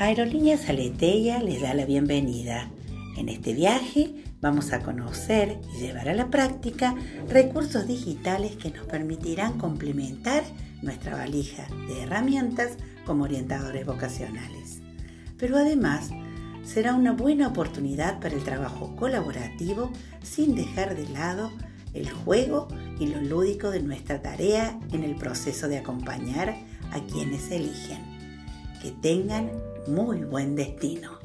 Aerolíneas Aleteia les da la bienvenida. En este viaje vamos a conocer y llevar a la práctica recursos digitales que nos permitirán complementar nuestra valija de herramientas como orientadores vocacionales. Pero además será una buena oportunidad para el trabajo colaborativo sin dejar de lado el juego y lo lúdico de nuestra tarea en el proceso de acompañar a quienes eligen. Que tengan muy buen destino.